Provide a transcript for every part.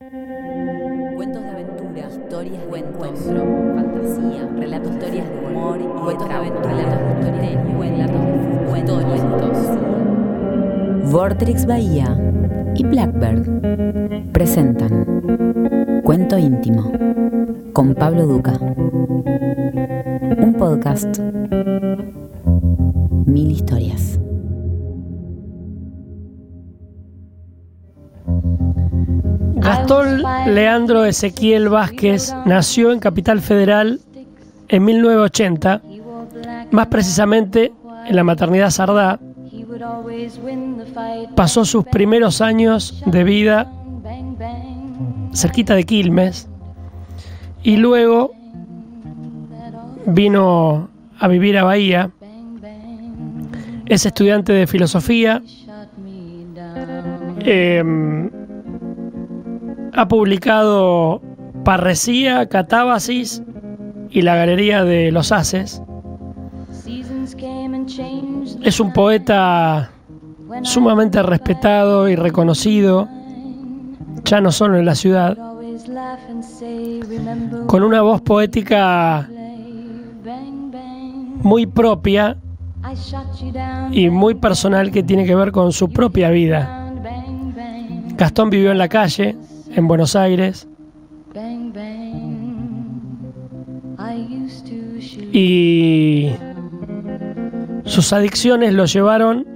Cuentos de aventura, historias de encuentro, fantasía, relatos, historias de humor y cuentos de aventura, relatos de misterio, relatos de fútbol, cuentos. Vortrix Bahía y Blackbird presentan Cuento íntimo con Pablo Duca. Un podcast. Mil historias. Gastón Leandro Ezequiel Vázquez nació en Capital Federal en 1980, más precisamente en la maternidad Sardá. Pasó sus primeros años de vida cerquita de Quilmes y luego vino a vivir a Bahía. Es estudiante de filosofía. Em, ha publicado Parresía, Catábasis y la Galería de los Haces. Es un poeta sumamente respetado y reconocido, ya no solo en la ciudad, con una voz poética muy propia y muy personal que tiene que ver con su propia vida. Gastón vivió en la calle, en Buenos Aires. Y sus adicciones lo llevaron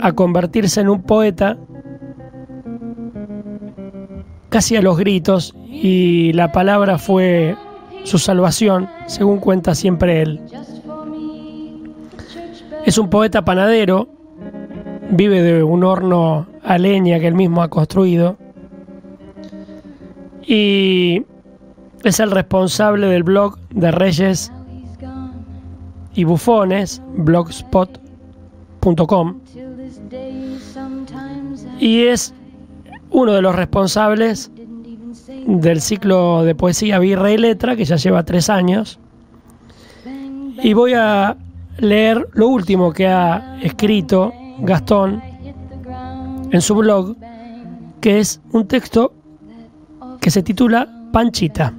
a convertirse en un poeta casi a los gritos y la palabra fue su salvación, según cuenta siempre él. Es un poeta panadero, vive de un horno a leña que él mismo ha construido y es el responsable del blog de Reyes y Bufones, blogspot.com, y es uno de los responsables del ciclo de poesía Birra y Letra, que ya lleva tres años. Y voy a leer lo último que ha escrito Gastón en su blog, que es un texto que se titula Panchita.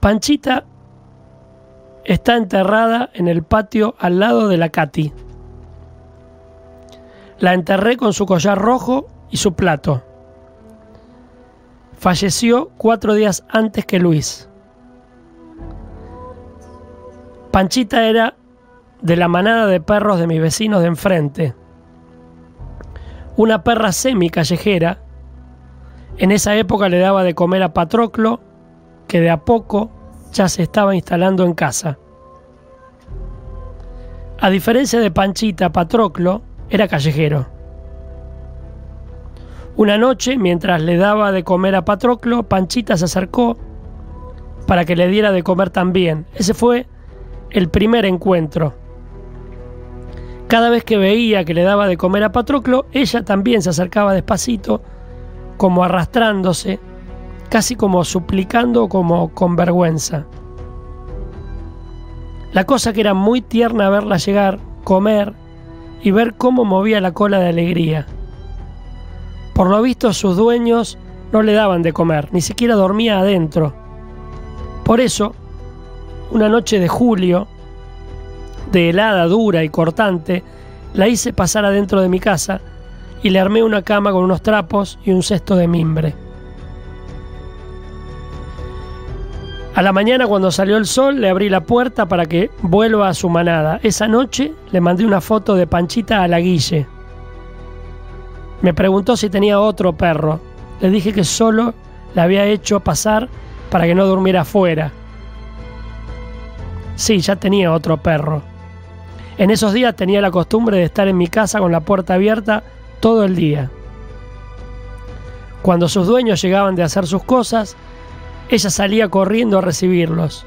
Panchita está enterrada en el patio al lado de la Katy. La enterré con su collar rojo y su plato. Falleció cuatro días antes que Luis. Panchita era de la manada de perros de mis vecinos de enfrente una perra semi callejera. En esa época le daba de comer a Patroclo, que de a poco ya se estaba instalando en casa. A diferencia de Panchita, Patroclo era callejero. Una noche, mientras le daba de comer a Patroclo, Panchita se acercó para que le diera de comer también. Ese fue el primer encuentro. Cada vez que veía que le daba de comer a Patroclo, ella también se acercaba despacito, como arrastrándose, casi como suplicando, como con vergüenza. La cosa que era muy tierna verla llegar, comer y ver cómo movía la cola de alegría. Por lo visto sus dueños no le daban de comer, ni siquiera dormía adentro. Por eso, una noche de julio, de helada dura y cortante, la hice pasar adentro de mi casa y le armé una cama con unos trapos y un cesto de mimbre. A la mañana cuando salió el sol le abrí la puerta para que vuelva a su manada. Esa noche le mandé una foto de Panchita a la Guille. Me preguntó si tenía otro perro. Le dije que solo la había hecho pasar para que no durmiera afuera. Sí, ya tenía otro perro. En esos días tenía la costumbre de estar en mi casa con la puerta abierta todo el día. Cuando sus dueños llegaban de hacer sus cosas, ella salía corriendo a recibirlos.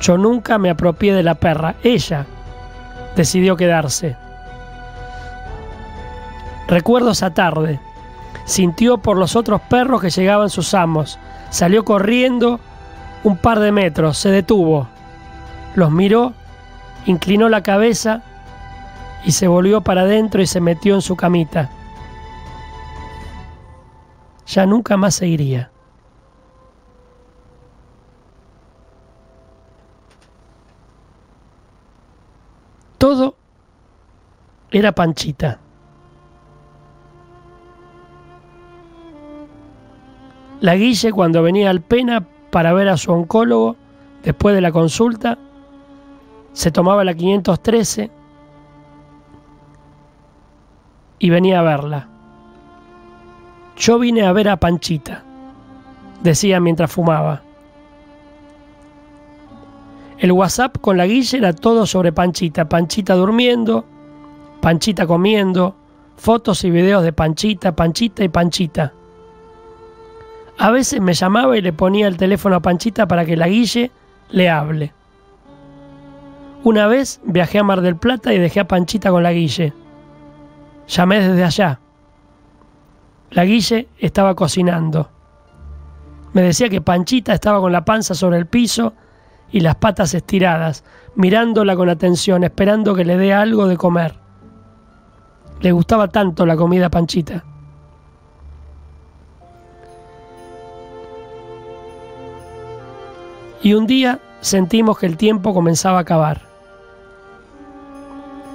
Yo nunca me apropié de la perra, ella decidió quedarse. Recuerdo esa tarde. Sintió por los otros perros que llegaban sus amos. Salió corriendo un par de metros, se detuvo. Los miró inclinó la cabeza y se volvió para adentro y se metió en su camita. Ya nunca más se iría. Todo era Panchita. La Guille cuando venía al Pena para ver a su oncólogo después de la consulta, se tomaba la 513 y venía a verla. Yo vine a ver a Panchita, decía mientras fumaba. El WhatsApp con la Guille era todo sobre Panchita. Panchita durmiendo, Panchita comiendo, fotos y videos de Panchita, Panchita y Panchita. A veces me llamaba y le ponía el teléfono a Panchita para que la Guille le hable. Una vez viajé a Mar del Plata y dejé a Panchita con la Guille. Llamé desde allá. La Guille estaba cocinando. Me decía que Panchita estaba con la panza sobre el piso y las patas estiradas, mirándola con atención, esperando que le dé algo de comer. Le gustaba tanto la comida a Panchita. Y un día sentimos que el tiempo comenzaba a acabar.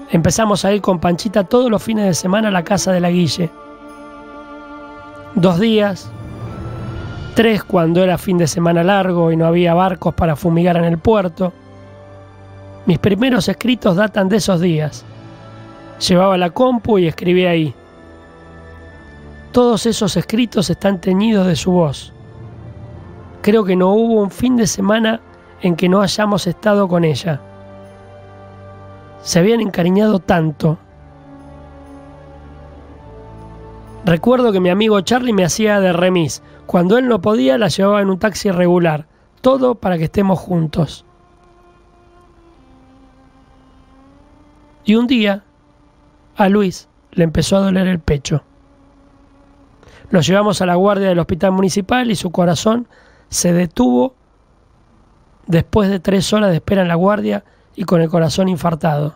Empezamos a ir con Panchita todos los fines de semana a la casa de la Guille. Dos días, tres cuando era fin de semana largo y no había barcos para fumigar en el puerto. Mis primeros escritos datan de esos días. Llevaba la compu y escribía ahí. Todos esos escritos están teñidos de su voz. Creo que no hubo un fin de semana en que no hayamos estado con ella. Se habían encariñado tanto. Recuerdo que mi amigo Charlie me hacía de remis. Cuando él no podía, la llevaba en un taxi regular. Todo para que estemos juntos. Y un día, a Luis le empezó a doler el pecho. Lo llevamos a la guardia del hospital municipal y su corazón se detuvo después de tres horas de espera en la guardia y con el corazón infartado.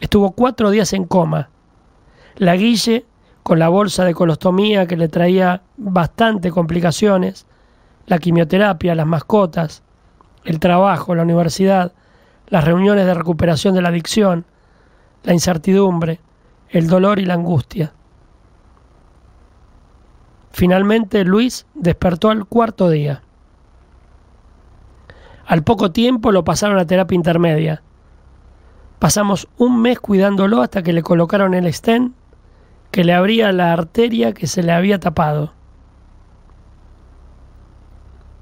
Estuvo cuatro días en coma. La Guille, con la bolsa de colostomía que le traía bastante complicaciones, la quimioterapia, las mascotas, el trabajo, la universidad, las reuniones de recuperación de la adicción, la incertidumbre, el dolor y la angustia. Finalmente Luis despertó al cuarto día. Al poco tiempo lo pasaron a terapia intermedia. Pasamos un mes cuidándolo hasta que le colocaron el stent que le abría la arteria que se le había tapado.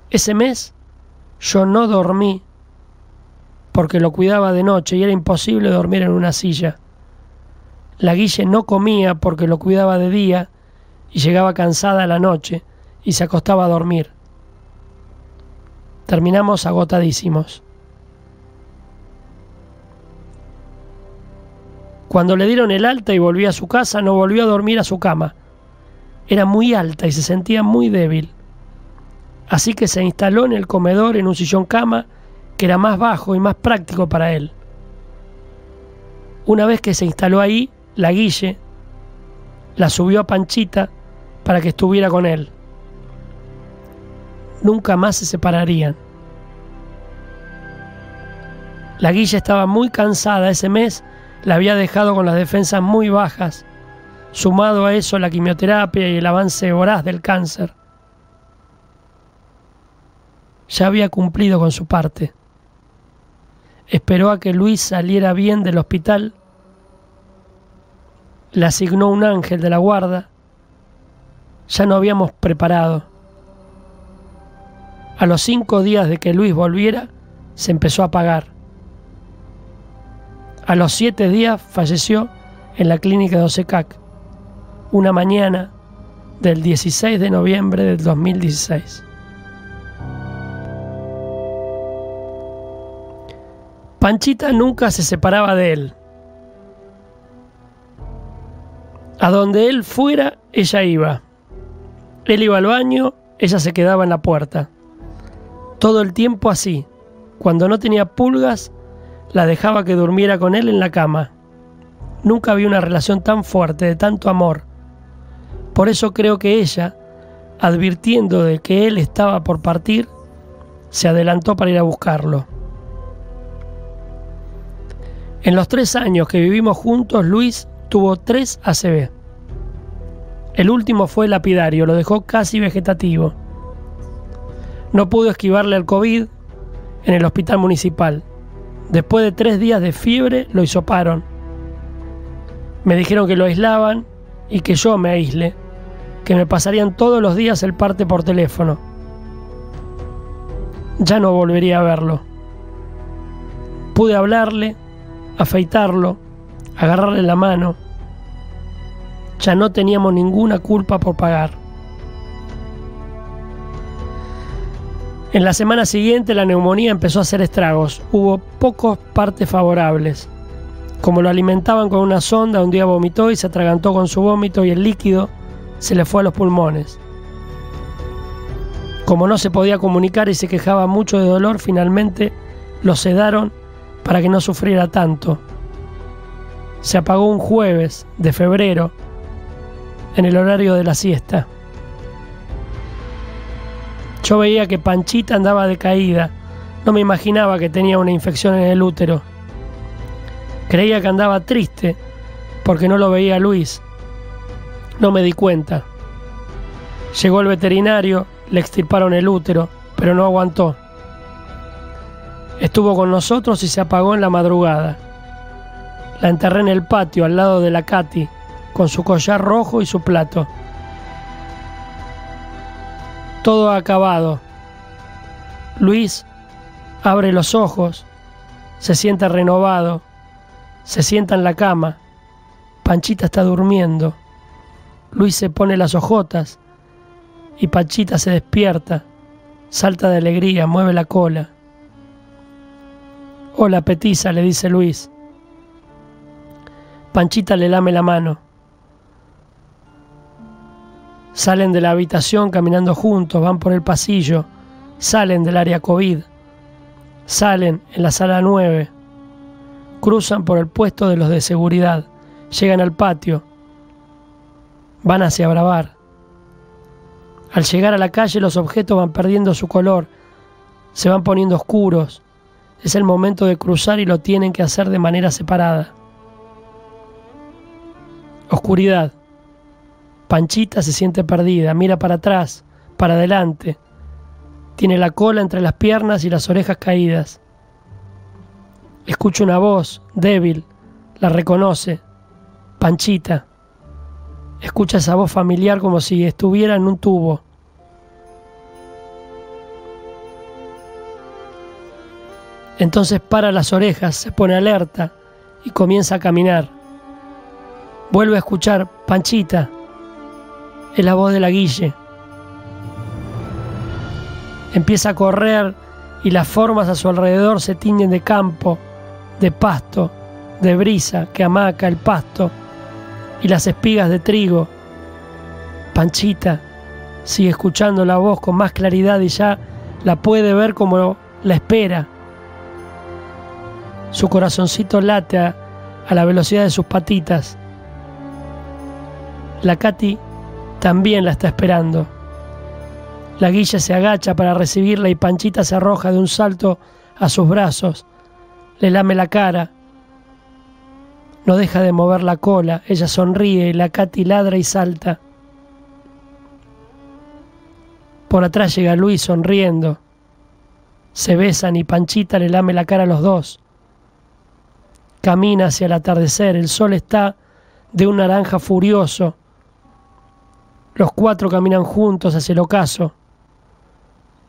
Ese mes yo no dormí porque lo cuidaba de noche y era imposible dormir en una silla. La Guille no comía porque lo cuidaba de día y llegaba cansada a la noche y se acostaba a dormir. Terminamos agotadísimos. Cuando le dieron el alta y volvió a su casa, no volvió a dormir a su cama. Era muy alta y se sentía muy débil. Así que se instaló en el comedor en un sillón cama que era más bajo y más práctico para él. Una vez que se instaló ahí, la Guille la subió a Panchita para que estuviera con él. Nunca más se separarían. La guilla estaba muy cansada ese mes, la había dejado con las defensas muy bajas, sumado a eso la quimioterapia y el avance voraz del cáncer. Ya había cumplido con su parte. Esperó a que Luis saliera bien del hospital, le asignó un ángel de la guarda ya no habíamos preparado. A los cinco días de que Luis volviera, se empezó a apagar. A los siete días falleció en la clínica de Osecac, una mañana del 16 de noviembre del 2016. Panchita nunca se separaba de él. A donde él fuera, ella iba. Él iba al baño, ella se quedaba en la puerta. Todo el tiempo así. Cuando no tenía pulgas, la dejaba que durmiera con él en la cama. Nunca había una relación tan fuerte, de tanto amor. Por eso creo que ella, advirtiendo de que él estaba por partir, se adelantó para ir a buscarlo. En los tres años que vivimos juntos, Luis tuvo tres ACV. El último fue lapidario, lo dejó casi vegetativo. No pudo esquivarle al COVID en el hospital municipal. Después de tres días de fiebre, lo hisoparon. Me dijeron que lo aislaban y que yo me aísle, que me pasarían todos los días el parte por teléfono. Ya no volvería a verlo. Pude hablarle, afeitarlo, agarrarle la mano. Ya no teníamos ninguna culpa por pagar. En la semana siguiente la neumonía empezó a hacer estragos. Hubo pocos partes favorables. Como lo alimentaban con una sonda, un día vomitó y se atragantó con su vómito y el líquido se le fue a los pulmones. Como no se podía comunicar y se quejaba mucho de dolor, finalmente lo sedaron para que no sufriera tanto. Se apagó un jueves de febrero en el horario de la siesta. Yo veía que Panchita andaba decaída. No me imaginaba que tenía una infección en el útero. Creía que andaba triste porque no lo veía Luis. No me di cuenta. Llegó el veterinario, le extirparon el útero, pero no aguantó. Estuvo con nosotros y se apagó en la madrugada. La enterré en el patio al lado de la Katy, con su collar rojo y su plato todo acabado. Luis abre los ojos, se siente renovado, se sienta en la cama. Panchita está durmiendo. Luis se pone las ojotas y Panchita se despierta, salta de alegría, mueve la cola. Hola, petiza, le dice Luis. Panchita le lame la mano. Salen de la habitación caminando juntos, van por el pasillo, salen del área COVID, salen en la sala 9, cruzan por el puesto de los de seguridad, llegan al patio, van hacia Bravar. Al llegar a la calle los objetos van perdiendo su color, se van poniendo oscuros. Es el momento de cruzar y lo tienen que hacer de manera separada. Oscuridad. Panchita se siente perdida, mira para atrás, para adelante. Tiene la cola entre las piernas y las orejas caídas. Escucha una voz, débil, la reconoce. Panchita. Escucha esa voz familiar como si estuviera en un tubo. Entonces para las orejas, se pone alerta y comienza a caminar. Vuelve a escuchar, Panchita, es la voz de la Guille. Empieza a correr y las formas a su alrededor se tiñen de campo, de pasto, de brisa que amaca el pasto y las espigas de trigo. Panchita sigue escuchando la voz con más claridad y ya la puede ver como la espera. Su corazoncito late a, la velocidad de sus patitas. La Katy también la está esperando. La guilla se agacha para recibirla y Panchita se arroja de un salto a sus brazos, le lame la cara. No deja de mover la cola, ella sonríe la Katy ladra y salta. Por atrás llega Luis sonriendo. Se besan y Panchita le lame la cara a los dos. Camina hacia el atardecer, el sol está de un naranja furioso los cuatro caminan juntos hacia el ocaso.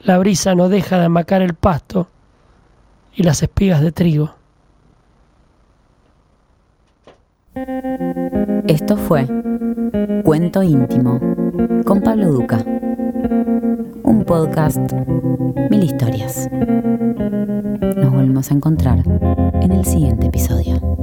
La brisa no deja de amacar el pasto y las espigas de trigo. Esto fue Cuento íntimo con Pablo Duca. Un podcast, mil historias. Nos volvemos a encontrar en el siguiente episodio.